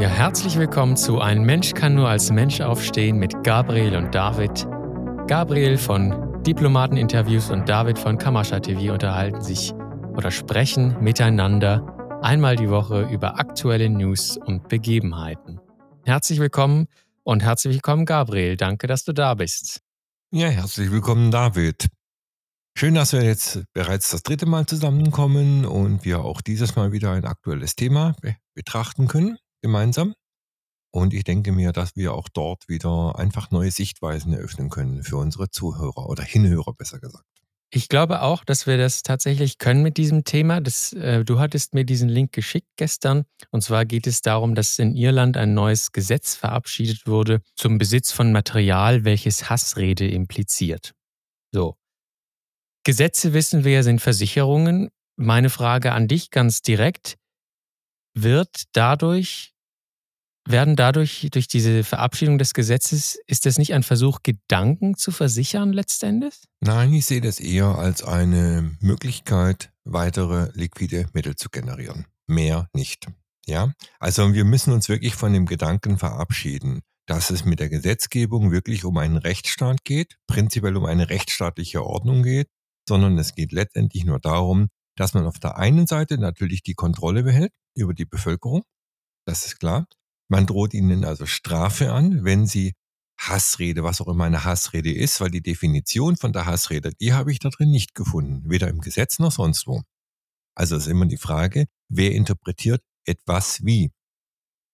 Ja, herzlich willkommen zu Ein Mensch kann nur als Mensch aufstehen mit Gabriel und David. Gabriel von Diplomateninterviews und David von Kamascha TV unterhalten sich oder sprechen miteinander einmal die Woche über aktuelle News und Begebenheiten. Herzlich willkommen und herzlich willkommen Gabriel. Danke, dass du da bist. Ja, herzlich willkommen David. Schön, dass wir jetzt bereits das dritte Mal zusammenkommen und wir auch dieses Mal wieder ein aktuelles Thema betrachten können gemeinsam. Und ich denke mir, dass wir auch dort wieder einfach neue Sichtweisen eröffnen können für unsere Zuhörer oder Hinhörer besser gesagt. Ich glaube auch, dass wir das tatsächlich können mit diesem Thema. Das, äh, du hattest mir diesen Link geschickt gestern. Und zwar geht es darum, dass in Irland ein neues Gesetz verabschiedet wurde zum Besitz von Material, welches Hassrede impliziert. So. Gesetze wissen wir sind Versicherungen. Meine Frage an dich ganz direkt. Wird dadurch werden dadurch, durch diese Verabschiedung des Gesetzes, ist das nicht ein Versuch, Gedanken zu versichern letztendlich? Nein, ich sehe das eher als eine Möglichkeit, weitere liquide Mittel zu generieren. Mehr nicht. Ja, also wir müssen uns wirklich von dem Gedanken verabschieden, dass es mit der Gesetzgebung wirklich um einen Rechtsstaat geht, prinzipiell um eine rechtsstaatliche Ordnung geht, sondern es geht letztendlich nur darum, dass man auf der einen Seite natürlich die Kontrolle behält über die Bevölkerung, das ist klar, man droht ihnen also Strafe an, wenn sie Hassrede, was auch immer eine Hassrede ist, weil die Definition von der Hassrede, die habe ich da drin nicht gefunden, weder im Gesetz noch sonst wo. Also ist immer die Frage, wer interpretiert etwas wie.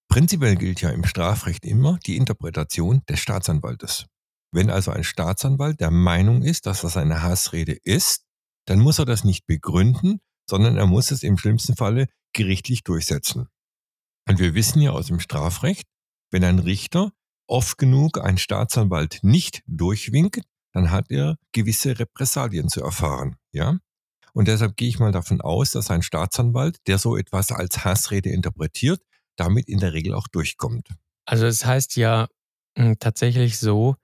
Prinzipiell gilt ja im Strafrecht immer die Interpretation des Staatsanwaltes. Wenn also ein Staatsanwalt der Meinung ist, dass das eine Hassrede ist, dann muss er das nicht begründen, sondern er muss es im schlimmsten Falle gerichtlich durchsetzen. Und wir wissen ja aus dem Strafrecht, wenn ein Richter oft genug einen Staatsanwalt nicht durchwinkt, dann hat er gewisse Repressalien zu erfahren, ja? Und deshalb gehe ich mal davon aus, dass ein Staatsanwalt, der so etwas als Hassrede interpretiert, damit in der Regel auch durchkommt. Also es heißt ja hm, tatsächlich so,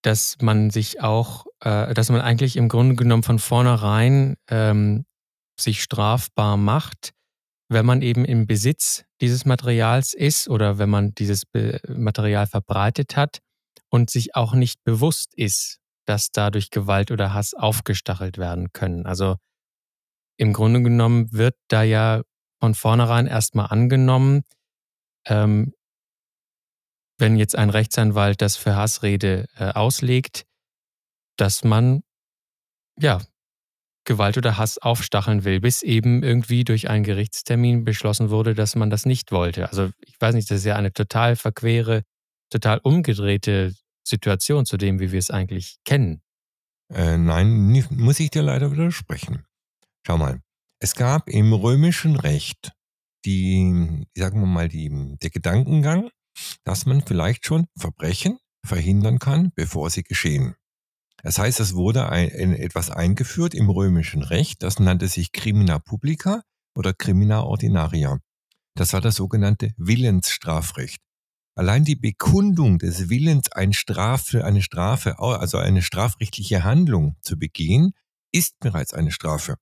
dass man sich auch, äh, dass man eigentlich im Grunde genommen von vornherein ähm, sich strafbar macht, wenn man eben im Besitz dieses Materials ist oder wenn man dieses Material verbreitet hat und sich auch nicht bewusst ist, dass dadurch Gewalt oder Hass aufgestachelt werden können. Also im Grunde genommen wird da ja von vornherein erstmal angenommen, ähm, wenn jetzt ein Rechtsanwalt das für Hassrede äh, auslegt, dass man ja Gewalt oder Hass aufstacheln will, bis eben irgendwie durch einen Gerichtstermin beschlossen wurde, dass man das nicht wollte. Also ich weiß nicht, das ist ja eine total verquere, total umgedrehte Situation zu dem, wie wir es eigentlich kennen. Äh, nein, muss ich dir leider widersprechen. Schau mal, es gab im römischen Recht die, sagen wir mal, die, der Gedankengang, dass man vielleicht schon Verbrechen verhindern kann, bevor sie geschehen. Das heißt, es wurde ein, ein, etwas eingeführt im römischen Recht, das nannte sich Crimina Publica oder Crimina Ordinaria. Das war das sogenannte Willensstrafrecht. Allein die Bekundung des Willens, eine Strafe, eine Strafe, also eine strafrechtliche Handlung zu begehen, ist bereits eine Strafe.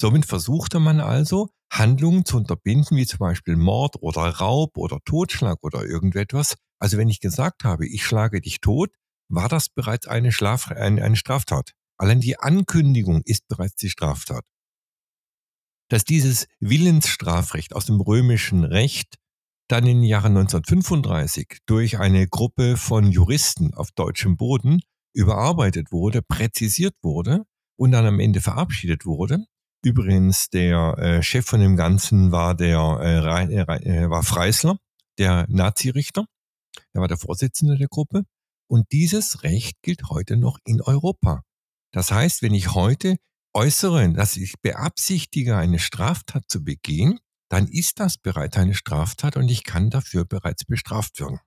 Somit versuchte man also, Handlungen zu unterbinden, wie zum Beispiel Mord oder Raub oder Totschlag oder irgendetwas. Also wenn ich gesagt habe, ich schlage dich tot, war das bereits eine, Schlaf eine, eine Straftat. Allein die Ankündigung ist bereits die Straftat. Dass dieses Willensstrafrecht aus dem römischen Recht dann im Jahre 1935 durch eine Gruppe von Juristen auf deutschem Boden überarbeitet wurde, präzisiert wurde und dann am Ende verabschiedet wurde. Übrigens, der äh, Chef von dem Ganzen war der äh, äh, war Freisler, der Nazirichter. Er war der Vorsitzende der Gruppe. Und dieses Recht gilt heute noch in Europa. Das heißt, wenn ich heute äußere, dass ich beabsichtige, eine Straftat zu begehen, dann ist das bereits eine Straftat und ich kann dafür bereits bestraft werden.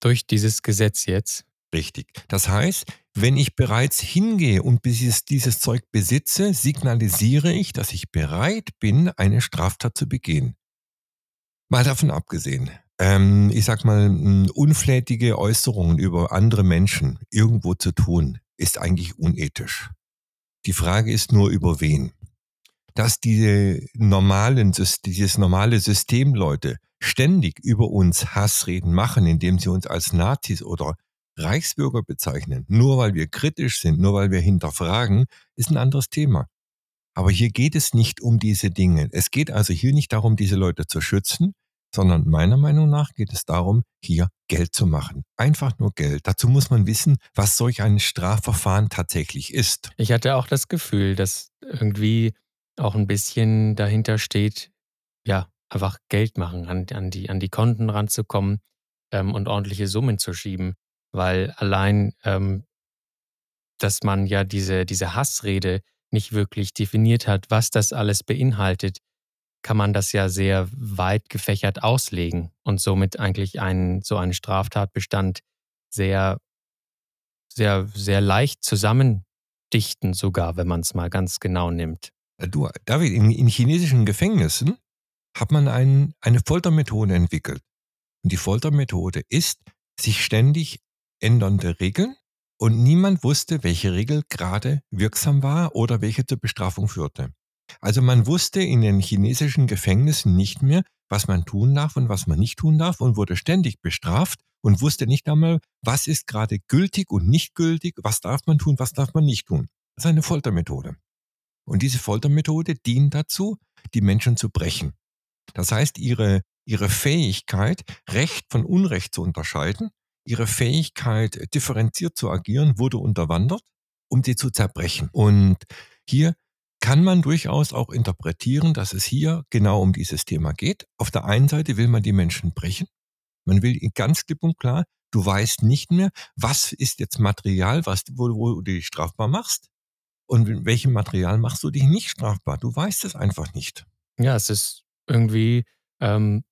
Durch dieses Gesetz jetzt? Richtig. Das heißt, wenn ich bereits hingehe und dieses, dieses Zeug besitze, signalisiere ich, dass ich bereit bin, eine Straftat zu begehen. Mal davon abgesehen, ähm, ich sag mal, unflätige Äußerungen über andere Menschen irgendwo zu tun, ist eigentlich unethisch. Die Frage ist nur über wen. dass diese normalen, dieses normale System Leute ständig über uns Hassreden machen, indem sie uns als Nazis oder Reichsbürger bezeichnen, nur weil wir kritisch sind, nur weil wir hinterfragen, ist ein anderes Thema. Aber hier geht es nicht um diese Dinge. Es geht also hier nicht darum, diese Leute zu schützen, sondern meiner Meinung nach geht es darum, hier Geld zu machen. Einfach nur Geld. Dazu muss man wissen, was solch ein Strafverfahren tatsächlich ist. Ich hatte auch das Gefühl, dass irgendwie auch ein bisschen dahinter steht, ja, einfach Geld machen, an, an, die, an die Konten ranzukommen ähm, und ordentliche Summen zu schieben. Weil allein, ähm, dass man ja diese, diese Hassrede nicht wirklich definiert hat, was das alles beinhaltet, kann man das ja sehr weit gefächert auslegen und somit eigentlich einen, so einen Straftatbestand sehr, sehr, sehr leicht zusammendichten, sogar, wenn man es mal ganz genau nimmt. Äh, du, David, in, in chinesischen Gefängnissen hat man ein, eine Foltermethode entwickelt. Und die Foltermethode ist, sich ständig ändernde Regeln und niemand wusste, welche Regel gerade wirksam war oder welche zur Bestrafung führte. Also man wusste in den chinesischen Gefängnissen nicht mehr, was man tun darf und was man nicht tun darf und wurde ständig bestraft und wusste nicht einmal, was ist gerade gültig und nicht gültig, was darf man tun, was darf man nicht tun. Das ist eine Foltermethode. Und diese Foltermethode dient dazu, die Menschen zu brechen. Das heißt, ihre, ihre Fähigkeit, Recht von Unrecht zu unterscheiden, ihre Fähigkeit, differenziert zu agieren, wurde unterwandert, um sie zu zerbrechen. Und hier kann man durchaus auch interpretieren, dass es hier genau um dieses Thema geht. Auf der einen Seite will man die Menschen brechen. Man will ganz klipp und klar, du weißt nicht mehr, was ist jetzt Material, was, wo, wo du dich strafbar machst. Und mit welchem Material machst du dich nicht strafbar? Du weißt es einfach nicht. Ja, es ist irgendwie, ähm,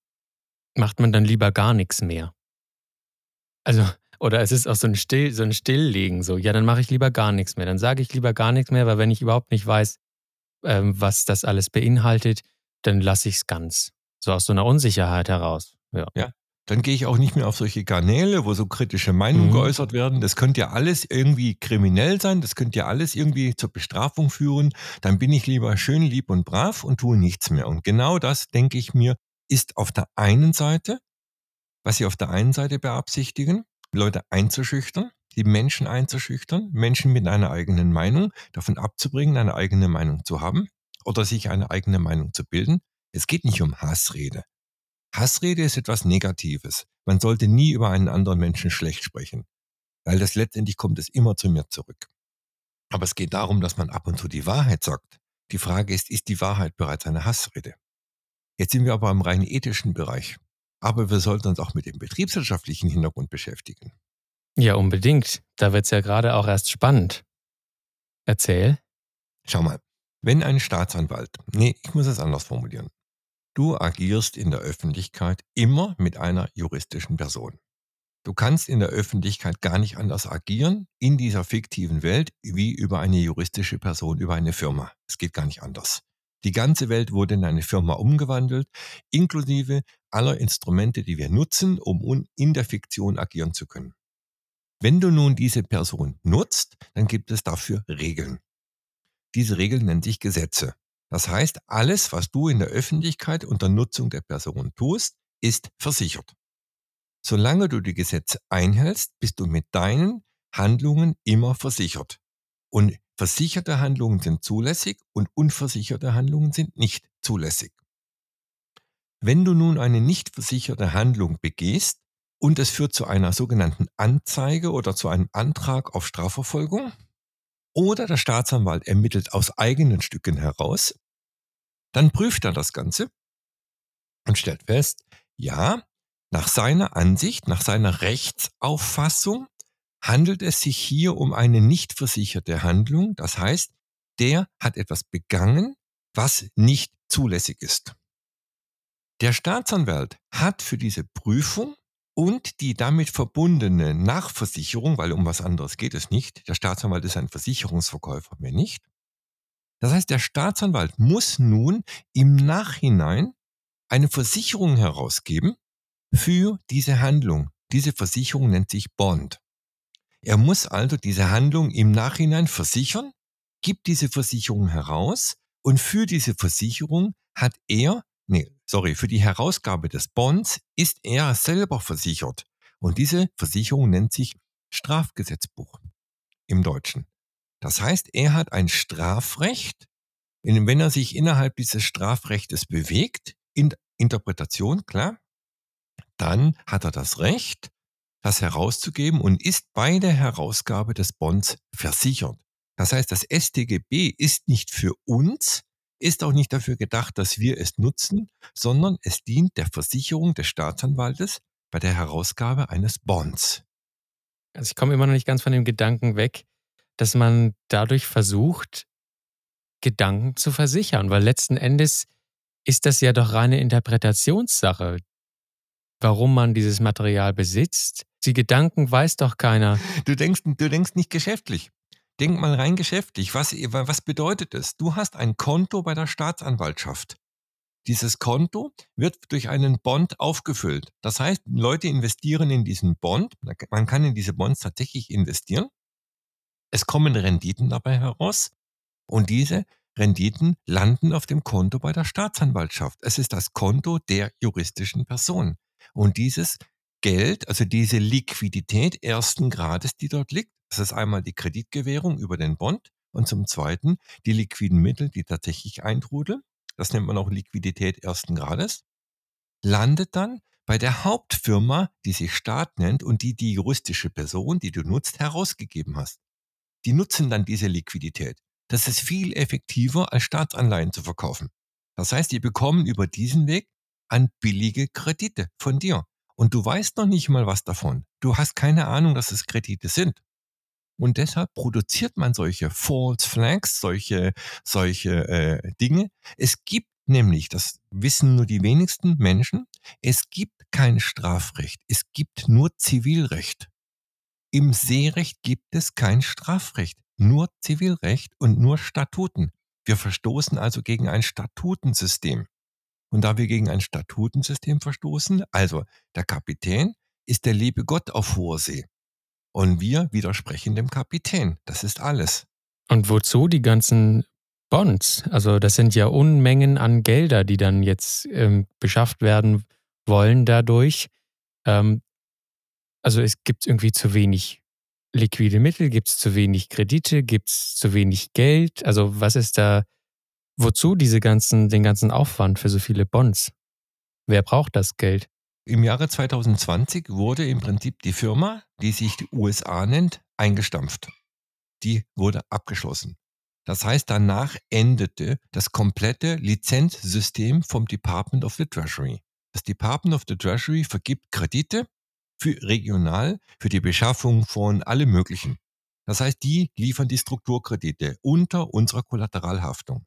macht man dann lieber gar nichts mehr. Also, oder es ist auch so ein, Still, so ein Stilllegen, so, ja, dann mache ich lieber gar nichts mehr. Dann sage ich lieber gar nichts mehr, weil wenn ich überhaupt nicht weiß, ähm, was das alles beinhaltet, dann lasse ich es ganz. So aus so einer Unsicherheit heraus. Ja. ja. Dann gehe ich auch nicht mehr auf solche Kanäle, wo so kritische Meinungen mhm. geäußert werden. Das könnte ja alles irgendwie kriminell sein, das könnte ja alles irgendwie zur Bestrafung führen. Dann bin ich lieber schön lieb und brav und tue nichts mehr. Und genau das, denke ich mir, ist auf der einen Seite, was sie auf der einen Seite beabsichtigen, Leute einzuschüchtern, die Menschen einzuschüchtern, Menschen mit einer eigenen Meinung davon abzubringen, eine eigene Meinung zu haben oder sich eine eigene Meinung zu bilden. Es geht nicht um Hassrede. Hassrede ist etwas Negatives. Man sollte nie über einen anderen Menschen schlecht sprechen, weil das letztendlich kommt es immer zu mir zurück. Aber es geht darum, dass man ab und zu die Wahrheit sagt. Die Frage ist, ist die Wahrheit bereits eine Hassrede? Jetzt sind wir aber im rein ethischen Bereich. Aber wir sollten uns auch mit dem betriebswirtschaftlichen Hintergrund beschäftigen. Ja, unbedingt. Da wird es ja gerade auch erst spannend. Erzähl. Schau mal, wenn ein Staatsanwalt, nee, ich muss es anders formulieren. Du agierst in der Öffentlichkeit immer mit einer juristischen Person. Du kannst in der Öffentlichkeit gar nicht anders agieren in dieser fiktiven Welt wie über eine juristische Person, über eine Firma. Es geht gar nicht anders. Die ganze Welt wurde in eine Firma umgewandelt, inklusive aller Instrumente, die wir nutzen, um in der Fiktion agieren zu können. Wenn du nun diese Person nutzt, dann gibt es dafür Regeln. Diese Regeln nennen sich Gesetze. Das heißt, alles, was du in der Öffentlichkeit unter Nutzung der Person tust, ist versichert. Solange du die Gesetze einhältst, bist du mit deinen Handlungen immer versichert. Und versicherte Handlungen sind zulässig und unversicherte Handlungen sind nicht zulässig. Wenn du nun eine nicht versicherte Handlung begehst, und es führt zu einer sogenannten Anzeige oder zu einem Antrag auf Strafverfolgung. Oder der Staatsanwalt ermittelt aus eigenen Stücken heraus. Dann prüft er das Ganze und stellt fest, ja, nach seiner Ansicht, nach seiner Rechtsauffassung handelt es sich hier um eine nicht versicherte Handlung. Das heißt, der hat etwas begangen, was nicht zulässig ist. Der Staatsanwalt hat für diese Prüfung und die damit verbundene Nachversicherung, weil um was anderes geht es nicht. Der Staatsanwalt ist ein Versicherungsverkäufer, mehr nicht. Das heißt, der Staatsanwalt muss nun im Nachhinein eine Versicherung herausgeben für diese Handlung. Diese Versicherung nennt sich Bond. Er muss also diese Handlung im Nachhinein versichern, gibt diese Versicherung heraus Und für diese Versicherung hat er, nee, sorry, für die Herausgabe des Bonds ist er selber versichert. Und diese Versicherung nennt sich Strafgesetzbuch im Deutschen. Das heißt, er hat ein Strafrecht, wenn er sich innerhalb dieses Strafrechtes bewegt, in Interpretation, klar, dann hat er das Recht, das herauszugeben und ist bei der Herausgabe des Bonds versichert. Das heißt, das StGB ist nicht für uns, ist auch nicht dafür gedacht, dass wir es nutzen, sondern es dient der Versicherung des Staatsanwaltes bei der Herausgabe eines Bonds. Also ich komme immer noch nicht ganz von dem Gedanken weg, dass man dadurch versucht, Gedanken zu versichern, weil letzten Endes ist das ja doch reine Interpretationssache, warum man dieses Material besitzt. Die Gedanken weiß doch keiner. Du denkst, du denkst nicht geschäftlich. Denk mal rein geschäftlich. Was, was bedeutet es? Du hast ein Konto bei der Staatsanwaltschaft. Dieses Konto wird durch einen Bond aufgefüllt. Das heißt, Leute investieren in diesen Bond. Man kann in diese Bonds tatsächlich investieren. Es kommen Renditen dabei heraus. Und diese Renditen landen auf dem Konto bei der Staatsanwaltschaft. Es ist das Konto der juristischen Person. Und dieses Geld, also diese Liquidität ersten Grades, die dort liegt, das ist einmal die Kreditgewährung über den Bond und zum Zweiten die liquiden Mittel, die tatsächlich eintrudeln. Das nennt man auch Liquidität ersten Grades. Landet dann bei der Hauptfirma, die sich Staat nennt und die die juristische Person, die du nutzt, herausgegeben hast. Die nutzen dann diese Liquidität. Das ist viel effektiver, als Staatsanleihen zu verkaufen. Das heißt, die bekommen über diesen Weg an billige Kredite von dir. Und du weißt noch nicht mal was davon. Du hast keine Ahnung, dass es Kredite sind. Und deshalb produziert man solche False Flags, solche, solche äh, Dinge. Es gibt nämlich, das wissen nur die wenigsten Menschen, es gibt kein Strafrecht, es gibt nur Zivilrecht. Im Seerecht gibt es kein Strafrecht, nur Zivilrecht und nur Statuten. Wir verstoßen also gegen ein Statutensystem. Und da wir gegen ein Statutensystem verstoßen, also der Kapitän ist der liebe Gott auf hoher See. Und wir widersprechen dem Kapitän. Das ist alles. Und wozu die ganzen Bonds? Also das sind ja Unmengen an Gelder, die dann jetzt ähm, beschafft werden wollen dadurch. Ähm, also es gibt irgendwie zu wenig liquide Mittel, gibt es zu wenig Kredite, gibt es zu wenig Geld. Also was ist da Wozu diese ganzen, den ganzen Aufwand für so viele Bonds? Wer braucht das Geld? Im Jahre 2020 wurde im Prinzip die Firma, die sich die USA nennt, eingestampft. Die wurde abgeschlossen. Das heißt, danach endete das komplette Lizenzsystem vom Department of the Treasury. Das Department of the Treasury vergibt Kredite für regional, für die Beschaffung von allem Möglichen. Das heißt, die liefern die Strukturkredite unter unserer Kollateralhaftung.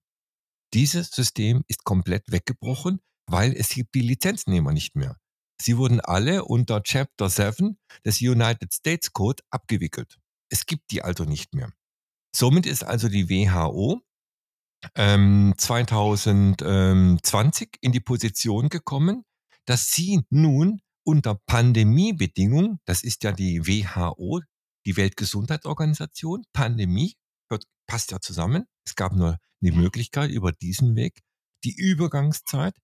Dieses System ist komplett weggebrochen, weil es gibt die Lizenznehmer nicht mehr. Sie wurden alle unter Chapter 7 des United States Code abgewickelt. Es gibt die also nicht mehr. Somit ist also die WHO ähm, 2020 in die Position gekommen, dass sie nun unter Pandemiebedingungen, das ist ja die WHO, die Weltgesundheitsorganisation, Pandemie, passt ja zusammen. Es gab nur die Möglichkeit, über diesen Weg die Übergangszeit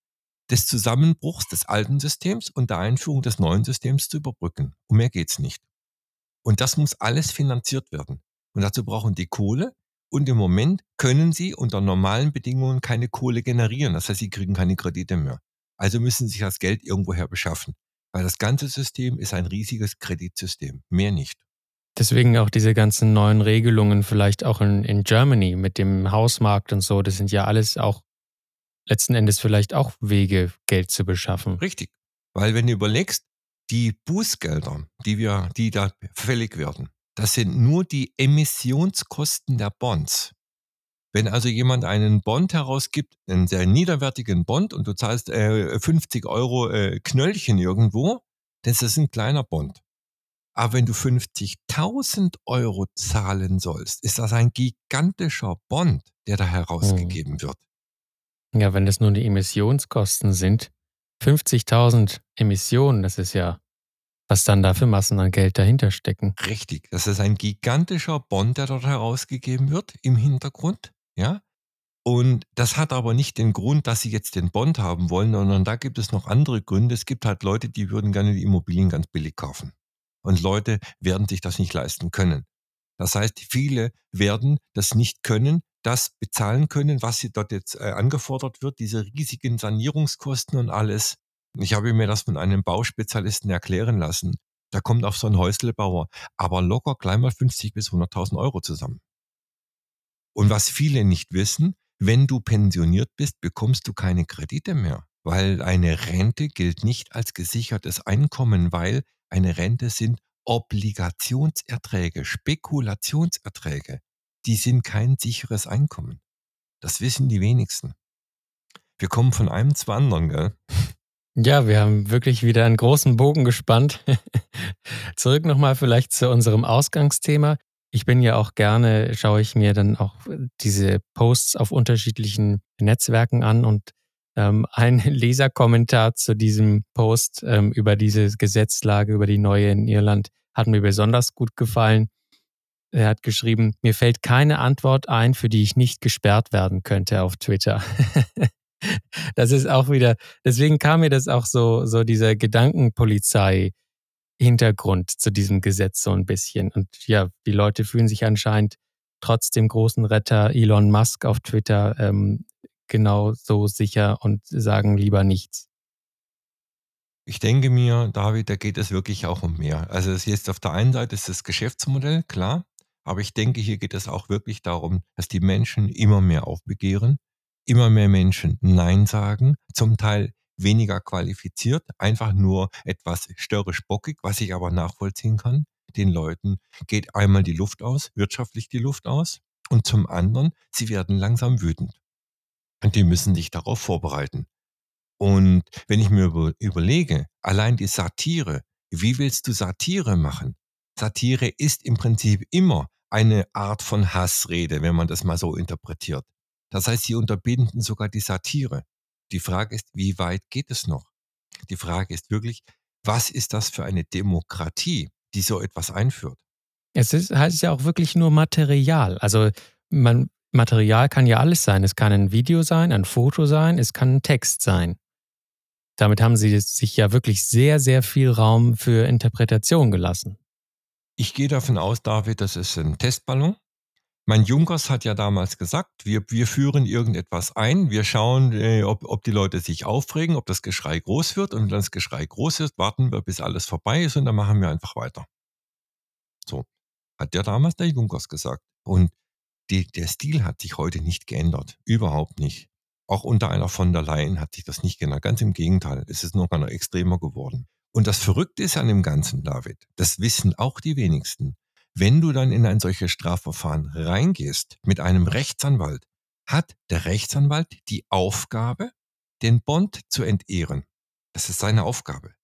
des Zusammenbruchs des alten Systems und der Einführung des neuen Systems zu überbrücken. Um mehr geht's nicht. Und das muss alles finanziert werden. Und dazu brauchen die Kohle. Und im Moment können sie unter normalen Bedingungen keine Kohle generieren. Das heißt, sie kriegen keine Kredite mehr. Also müssen sie sich das Geld irgendwoher beschaffen. Weil das ganze System ist ein riesiges Kreditsystem. Mehr nicht. Deswegen auch diese ganzen neuen Regelungen, vielleicht auch in, in Germany mit dem Hausmarkt und so, das sind ja alles auch letzten Endes vielleicht auch Wege, Geld zu beschaffen. Richtig. Weil wenn du überlegst, die Bußgelder, die wir, die da fällig werden, das sind nur die Emissionskosten der Bonds. Wenn also jemand einen Bond herausgibt, einen sehr niederwertigen Bond und du zahlst äh, 50 Euro äh, Knöllchen irgendwo, das ist ein kleiner Bond. Aber wenn du 50.000 Euro zahlen sollst, ist das ein gigantischer Bond, der da herausgegeben hm. wird. Ja, wenn das nur die Emissionskosten sind, 50.000 Emissionen, das ist ja, was dann da für Massen an Geld dahinter stecken. Richtig, das ist ein gigantischer Bond, der dort herausgegeben wird im Hintergrund, ja. Und das hat aber nicht den Grund, dass sie jetzt den Bond haben wollen, sondern da gibt es noch andere Gründe. Es gibt halt Leute, die würden gerne die Immobilien ganz billig kaufen. Und Leute werden sich das nicht leisten können. Das heißt, viele werden das nicht können, das bezahlen können, was sie dort jetzt äh, angefordert wird, diese riesigen Sanierungskosten und alles. Ich habe mir das von einem Bauspezialisten erklären lassen. Da kommt auf so einen Häuslebauer aber locker gleich mal 50 bis 100.000 Euro zusammen. Und was viele nicht wissen, wenn du pensioniert bist, bekommst du keine Kredite mehr, weil eine Rente gilt nicht als gesichertes Einkommen, weil eine Rente sind Obligationserträge, Spekulationserträge. Die sind kein sicheres Einkommen. Das wissen die wenigsten. Wir kommen von einem zum anderen, gell? Ja, wir haben wirklich wieder einen großen Bogen gespannt. Zurück nochmal vielleicht zu unserem Ausgangsthema ich bin ja auch gerne, schaue ich mir dann auch diese Posts auf unterschiedlichen Netzwerken an und ähm, ein Leserkommentar zu diesem Post ähm, über diese Gesetzlage, über die neue in Irland, hat mir besonders gut gefallen. Er hat geschrieben, mir fällt keine Antwort ein, für die ich nicht gesperrt werden könnte auf Twitter. das ist auch wieder, deswegen kam mir das auch so, so dieser Gedankenpolizei Hintergrund zu diesem Gesetz so ein bisschen. Und ja, die Leute fühlen sich anscheinend trotz dem großen Retter Elon Musk auf Twitter ähm, genau so sicher und sagen lieber nichts. Ich denke mir, David, da geht es wirklich auch um mehr. Also es ist auf der einen Seite ist das Geschäftsmodell, klar, aber ich denke, hier geht es auch wirklich darum, dass die Menschen immer mehr aufbegehren, immer mehr Menschen Nein sagen, zum Teil weniger qualifiziert, einfach nur etwas störrisch-bockig, was ich aber nachvollziehen kann. Den Leuten geht einmal die Luft aus, wirtschaftlich die Luft aus, und zum anderen, sie werden langsam wütend. Und die müssen sich darauf vorbereiten. Und wenn ich mir überlege, allein die Satire, wie willst du Satire machen? Satire ist im Prinzip immer eine Art von Hassrede, wenn man das mal so interpretiert. Das heißt, sie unterbinden sogar die Satire. Die Frage ist, wie weit geht es noch? Die Frage ist wirklich, was ist das für eine Demokratie, die so etwas einführt? Es ist, heißt ja auch wirklich nur Material. Also man, Material kann ja alles sein. Es kann ein Video sein, ein Foto sein, es kann ein Text sein. Damit haben sie sich ja wirklich sehr, sehr viel Raum für Interpretation gelassen. Ich gehe davon aus, David, das ist ein Testballon. Mein Junkers hat ja damals gesagt, wir, wir führen irgendetwas ein, wir schauen, äh, ob, ob die Leute sich aufregen, ob das Geschrei groß wird und wenn das Geschrei groß ist, warten wir, bis alles vorbei ist und dann machen wir einfach weiter. So, hat der damals der Junkers gesagt. Und die, der Stil hat sich heute nicht geändert, überhaupt nicht. Auch unter einer von der Leyen hat sich das nicht geändert, ganz im Gegenteil, es ist noch einer extremer geworden. Und das Verrückte ist an dem Ganzen, David, das wissen auch die wenigsten. Wenn du dann in ein solches Strafverfahren reingehst mit einem Rechtsanwalt, hat der Rechtsanwalt die Aufgabe, den Bond zu entehren. Das ist seine Aufgabe.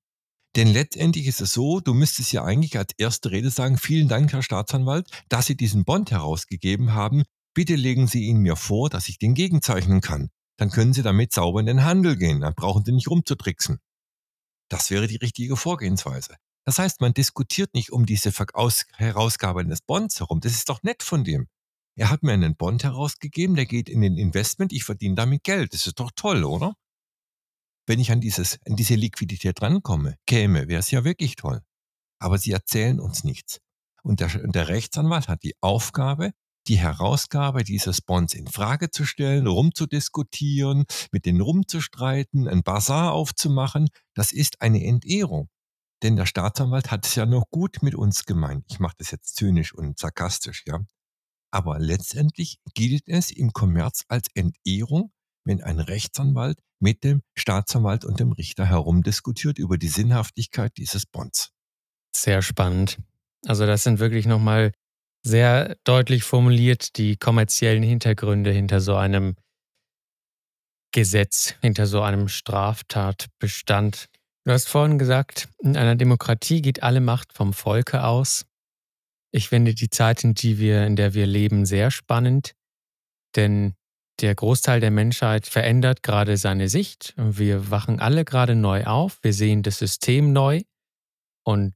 Denn letztendlich ist es so, du müsstest ja eigentlich als erste Rede sagen, vielen Dank, Herr Staatsanwalt, dass Sie diesen Bond herausgegeben haben. Bitte legen Sie ihn mir vor, dass ich den gegenzeichnen kann. Dann können Sie damit sauber in den Handel gehen. Dann brauchen Sie nicht rumzutricksen. Das wäre die richtige Vorgehensweise. Das heißt, man diskutiert nicht um diese Herausgabe eines Bonds herum. Das ist doch nett von dem. Er hat mir einen Bond herausgegeben, der geht in den Investment, ich verdiene damit Geld. Das ist doch toll, oder? Wenn ich an, dieses, an diese Liquidität rankomme, käme, wäre es ja wirklich toll. Aber sie erzählen uns nichts. Und der, der Rechtsanwalt hat die Aufgabe, die Herausgabe dieses Bonds in Frage zu stellen, rumzudiskutieren, mit denen rumzustreiten, ein Bazar aufzumachen. Das ist eine Entehrung. Denn der Staatsanwalt hat es ja noch gut mit uns gemeint. Ich mache das jetzt zynisch und sarkastisch, ja. Aber letztendlich gilt es im Kommerz als Entehrung, wenn ein Rechtsanwalt mit dem Staatsanwalt und dem Richter herumdiskutiert über die Sinnhaftigkeit dieses Bonds. Sehr spannend. Also das sind wirklich nochmal sehr deutlich formuliert die kommerziellen Hintergründe hinter so einem Gesetz, hinter so einem Straftatbestand. Du hast vorhin gesagt, in einer Demokratie geht alle Macht vom Volke aus. Ich finde die Zeit, in, die wir, in der wir leben, sehr spannend, denn der Großteil der Menschheit verändert gerade seine Sicht. Wir wachen alle gerade neu auf, wir sehen das System neu und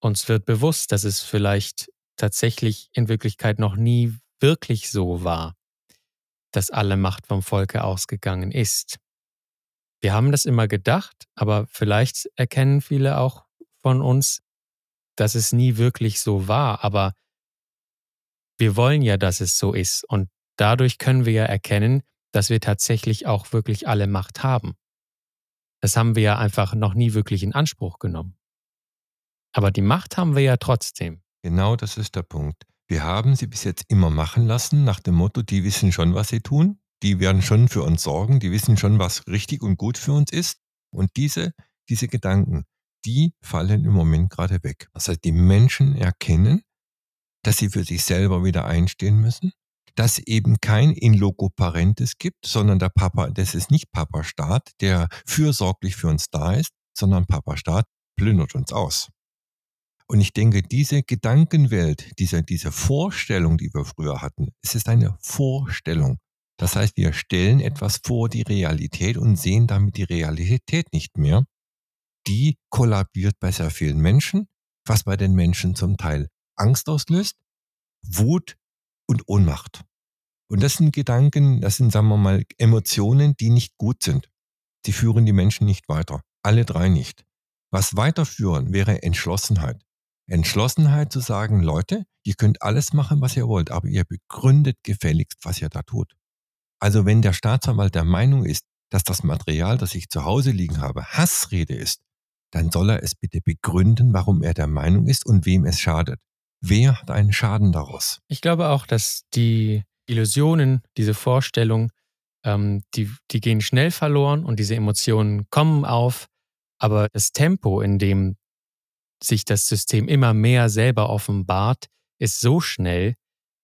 uns wird bewusst, dass es vielleicht tatsächlich in Wirklichkeit noch nie wirklich so war. dass alle Macht vom Volke ausgegangen ist. Wir haben das immer gedacht, aber vielleicht erkennen viele auch von uns, dass es nie wirklich so war, aber wir wollen ja, dass es so ist und dadurch können wir ja erkennen, dass wir tatsächlich auch wirklich alle Macht haben. Das haben wir ja einfach noch nie wirklich in Anspruch genommen. Aber die Macht haben wir ja trotzdem. Genau das ist der Punkt. Wir haben sie bis jetzt immer machen lassen, nach dem Motto, die wissen schon, was sie tun, die werden schon für uns sorgen, die wissen schon, was richtig und gut für uns ist. Und diese, diese Gedanken, die fallen im Moment gerade weg. Das heißt, die Menschen erkennen, dass sie für sich selber wieder einstehen müssen, dass eben kein in loco parentis gibt, sondern der Papa, das ist nicht Papa Staat, der fürsorglich für uns da ist, sondern Papa Staat plündert uns aus. Und ich denke, diese Gedankenwelt, diese, diese Vorstellung, die wir früher hatten, es ist eine Vorstellung. Das heißt, wir stellen etwas vor die Realität und sehen damit die Realität nicht mehr. Die kollabiert bei sehr vielen Menschen, was bei den Menschen zum Teil Angst auslöst, Wut und Ohnmacht. Und das sind Gedanken, das sind, sagen wir mal, Emotionen, die nicht gut sind. Die führen die Menschen nicht weiter. Alle drei nicht. Was weiterführen wäre Entschlossenheit. Entschlossenheit zu sagen, Leute, ihr könnt alles machen, was ihr wollt, aber ihr begründet gefälligst, was ihr da tut. Also wenn der Staatsanwalt der Meinung ist, dass das Material, das ich zu Hause liegen habe, Hassrede ist, dann soll er es bitte begründen, warum er der Meinung ist und wem es schadet. Wer hat einen Schaden daraus? Ich glaube auch, dass die Illusionen, diese Vorstellung, ähm, die, die gehen schnell verloren und diese Emotionen kommen auf, aber das Tempo, in dem sich das System immer mehr selber offenbart, ist so schnell,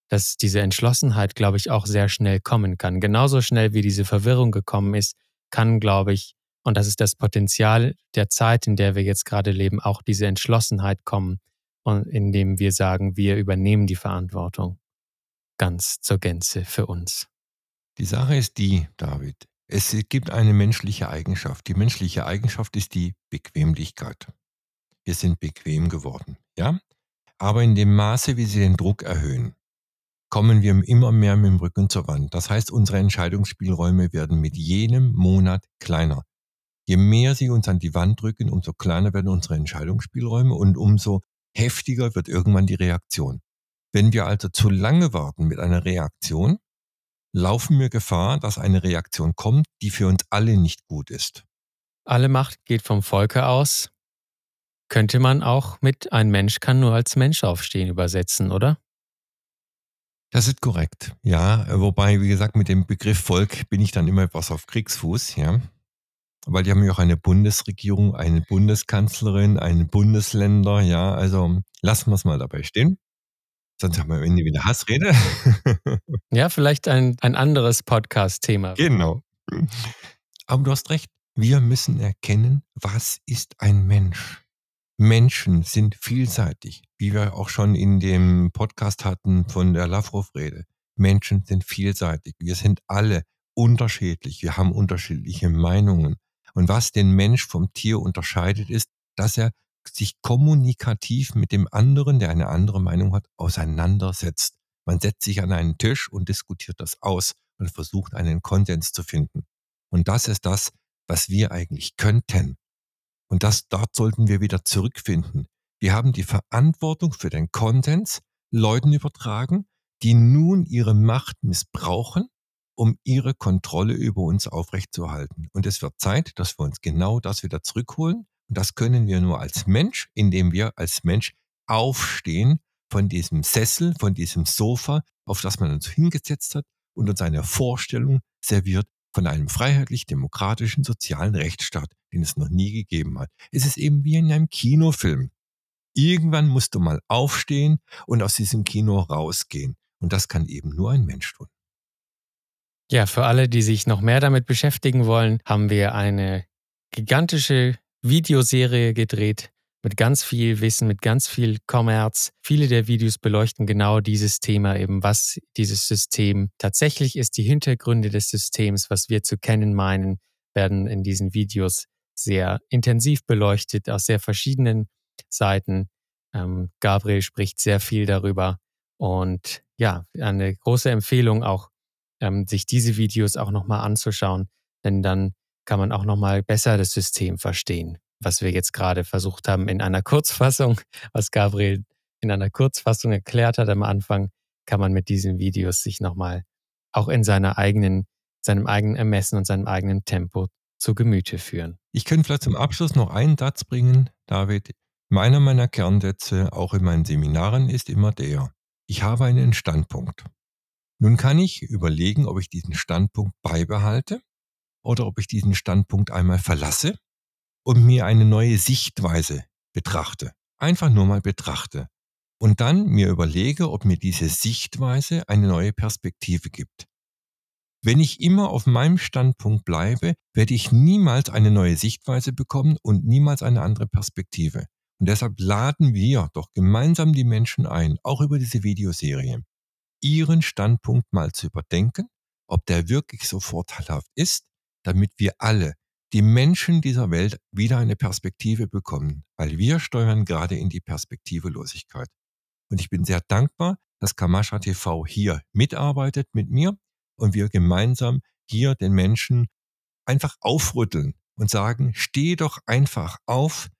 dass diese Entschlossenheit, glaube ich, auch sehr schnell kommen kann. Genauso schnell wie diese Verwirrung gekommen ist, kann, glaube ich, und das ist das Potenzial der Zeit, in der wir jetzt gerade leben, auch diese Entschlossenheit kommen, indem wir sagen, wir übernehmen die Verantwortung ganz zur Gänze für uns. Die Sache ist die, David, es gibt eine menschliche Eigenschaft. Die menschliche Eigenschaft ist die Bequemlichkeit wir sind bequem geworden, ja? Aber in dem Maße, wie sie den Druck erhöhen, kommen wir immer mehr mit dem Rücken zur Wand. Das heißt, unsere Entscheidungsspielräume werden mit jedem Monat kleiner. Je mehr sie uns an die Wand drücken, umso kleiner werden unsere Entscheidungsspielräume und umso heftiger wird irgendwann die Reaktion. Wenn wir also zu lange warten mit einer Reaktion, laufen wir Gefahr, dass eine Reaktion kommt, die für uns alle nicht gut ist. Alle Macht geht vom Volke aus könnte man auch mit ein Mensch kann nur als Mensch aufstehen übersetzen, oder? Das ist korrekt, ja. Wobei, wie gesagt, mit dem Begriff Volk bin ich dann immer etwas auf Kriegsfuß, ja. Weil die haben ja auch eine Bundesregierung, eine Bundeskanzlerin, einen Bundesländer, ja. Also lassen wir es mal dabei stehen. Sonst haben wir am Ende wieder Hassrede. ja, vielleicht ein, ein anderes Podcast-Thema. Genau. Aber du hast recht. Wir müssen erkennen, was ist ein Mensch? Menschen sind vielseitig, wie wir auch schon in dem Podcast hatten von der Lavrov-Rede. Menschen sind vielseitig. Wir sind alle unterschiedlich. Wir haben unterschiedliche Meinungen. Und was den Mensch vom Tier unterscheidet, ist, dass er sich kommunikativ mit dem anderen, der eine andere Meinung hat, auseinandersetzt. Man setzt sich an einen Tisch und diskutiert das aus und versucht einen Konsens zu finden. Und das ist das, was wir eigentlich könnten. Und das, dort sollten wir wieder zurückfinden. Wir haben die Verantwortung für den Konsens Leuten übertragen, die nun ihre Macht missbrauchen, um ihre Kontrolle über uns aufrechtzuerhalten. Und es wird Zeit, dass wir uns genau das wieder zurückholen. Und das können wir nur als Mensch, indem wir als Mensch aufstehen von diesem Sessel, von diesem Sofa, auf das man uns hingesetzt hat und uns eine Vorstellung serviert von einem freiheitlich-demokratischen sozialen Rechtsstaat, den es noch nie gegeben hat. Es ist eben wie in einem Kinofilm. Irgendwann musst du mal aufstehen und aus diesem Kino rausgehen. Und das kann eben nur ein Mensch tun. Ja, für alle, die sich noch mehr damit beschäftigen wollen, haben wir eine gigantische Videoserie gedreht mit ganz viel Wissen, mit ganz viel Kommerz. Viele der Videos beleuchten genau dieses Thema eben, was dieses System tatsächlich ist, die Hintergründe des Systems, was wir zu kennen meinen, werden in diesen Videos sehr intensiv beleuchtet aus sehr verschiedenen Seiten. Ähm, Gabriel spricht sehr viel darüber und ja, eine große Empfehlung auch ähm, sich diese Videos auch nochmal anzuschauen, denn dann kann man auch nochmal besser das System verstehen, was wir jetzt gerade versucht haben in einer Kurzfassung, was Gabriel in einer Kurzfassung erklärt hat am Anfang, kann man mit diesen Videos sich nochmal auch in seiner eigenen, seinem eigenen Ermessen und seinem eigenen Tempo zu Gemüte führen. Ich könnte vielleicht zum Abschluss noch einen Satz bringen, David. Meiner meiner Kernsätze, auch in meinen Seminaren, ist immer der, ich habe einen Standpunkt. Nun kann ich überlegen, ob ich diesen Standpunkt beibehalte oder ob ich diesen Standpunkt einmal verlasse und mir eine neue Sichtweise betrachte. Einfach nur mal betrachte. Und dann mir überlege, ob mir diese Sichtweise eine neue Perspektive gibt. Wenn ich immer auf meinem Standpunkt bleibe, werde ich niemals eine neue Sichtweise bekommen und niemals eine andere Perspektive. Und deshalb laden wir doch gemeinsam die Menschen ein, auch über diese Videoserie, ihren Standpunkt mal zu überdenken, ob der wirklich so vorteilhaft ist, damit wir alle, die Menschen dieser Welt, wieder eine Perspektive bekommen, weil wir steuern gerade in die Perspektivelosigkeit. Und ich bin sehr dankbar, dass Kamascha TV hier mitarbeitet mit mir und wir gemeinsam hier den Menschen einfach aufrütteln und sagen, steh doch einfach auf,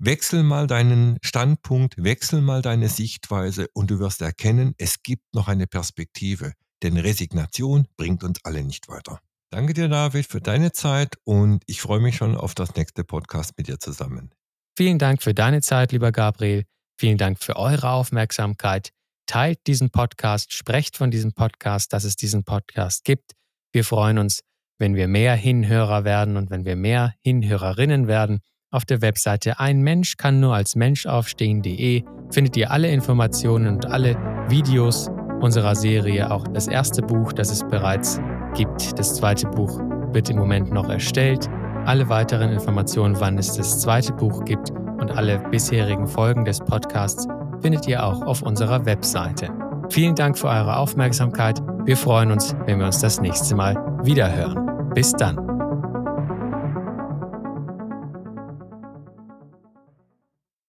wechsel mal deinen Standpunkt, wechsel mal deine Sichtweise und du wirst erkennen, es gibt noch eine Perspektive, denn Resignation bringt uns alle nicht weiter. Danke dir, David, für deine Zeit und ich freue mich schon auf das nächste Podcast mit dir zusammen. Vielen Dank für deine Zeit, lieber Gabriel. Vielen Dank für eure Aufmerksamkeit teilt diesen Podcast, sprecht von diesem Podcast, dass es diesen Podcast gibt. Wir freuen uns, wenn wir mehr Hinhörer werden und wenn wir mehr Hinhörerinnen werden. Auf der Webseite ein Mensch kann nur als Mensch aufstehen.de findet ihr alle Informationen und alle Videos unserer Serie, auch das erste Buch, das es bereits gibt. Das zweite Buch wird im Moment noch erstellt. Alle weiteren Informationen, wann es das zweite Buch gibt und alle bisherigen Folgen des Podcasts findet ihr auch auf unserer Webseite. Vielen Dank für eure Aufmerksamkeit. Wir freuen uns, wenn wir uns das nächste Mal wiederhören. Bis dann.